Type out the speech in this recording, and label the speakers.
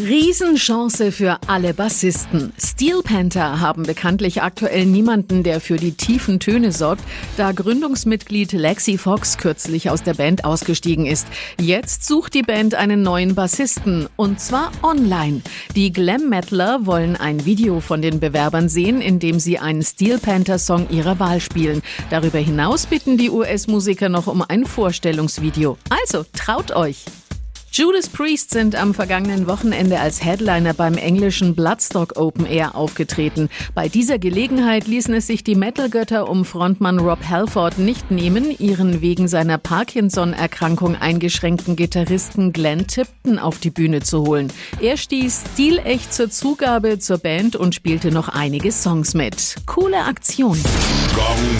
Speaker 1: Riesenchance für alle Bassisten. Steel Panther haben bekanntlich aktuell niemanden, der für die tiefen Töne sorgt, da Gründungsmitglied Lexi Fox kürzlich aus der Band ausgestiegen ist. Jetzt sucht die Band einen neuen Bassisten und zwar online. Die Glam Metaler wollen ein Video von den Bewerbern sehen, in dem sie einen Steel Panther Song ihrer Wahl spielen. Darüber hinaus bitten die US-Musiker noch um ein Vorstellungsvideo. Also traut euch! Judas Priest sind am vergangenen Wochenende als Headliner beim englischen Bloodstock Open Air aufgetreten. Bei dieser Gelegenheit ließen es sich die Metal-Götter um Frontmann Rob Halford nicht nehmen, ihren wegen seiner Parkinson-Erkrankung eingeschränkten Gitarristen Glenn Tipton auf die Bühne zu holen. Er stieß stilecht zur Zugabe zur Band und spielte noch einige Songs mit. Coole Aktion.
Speaker 2: Gong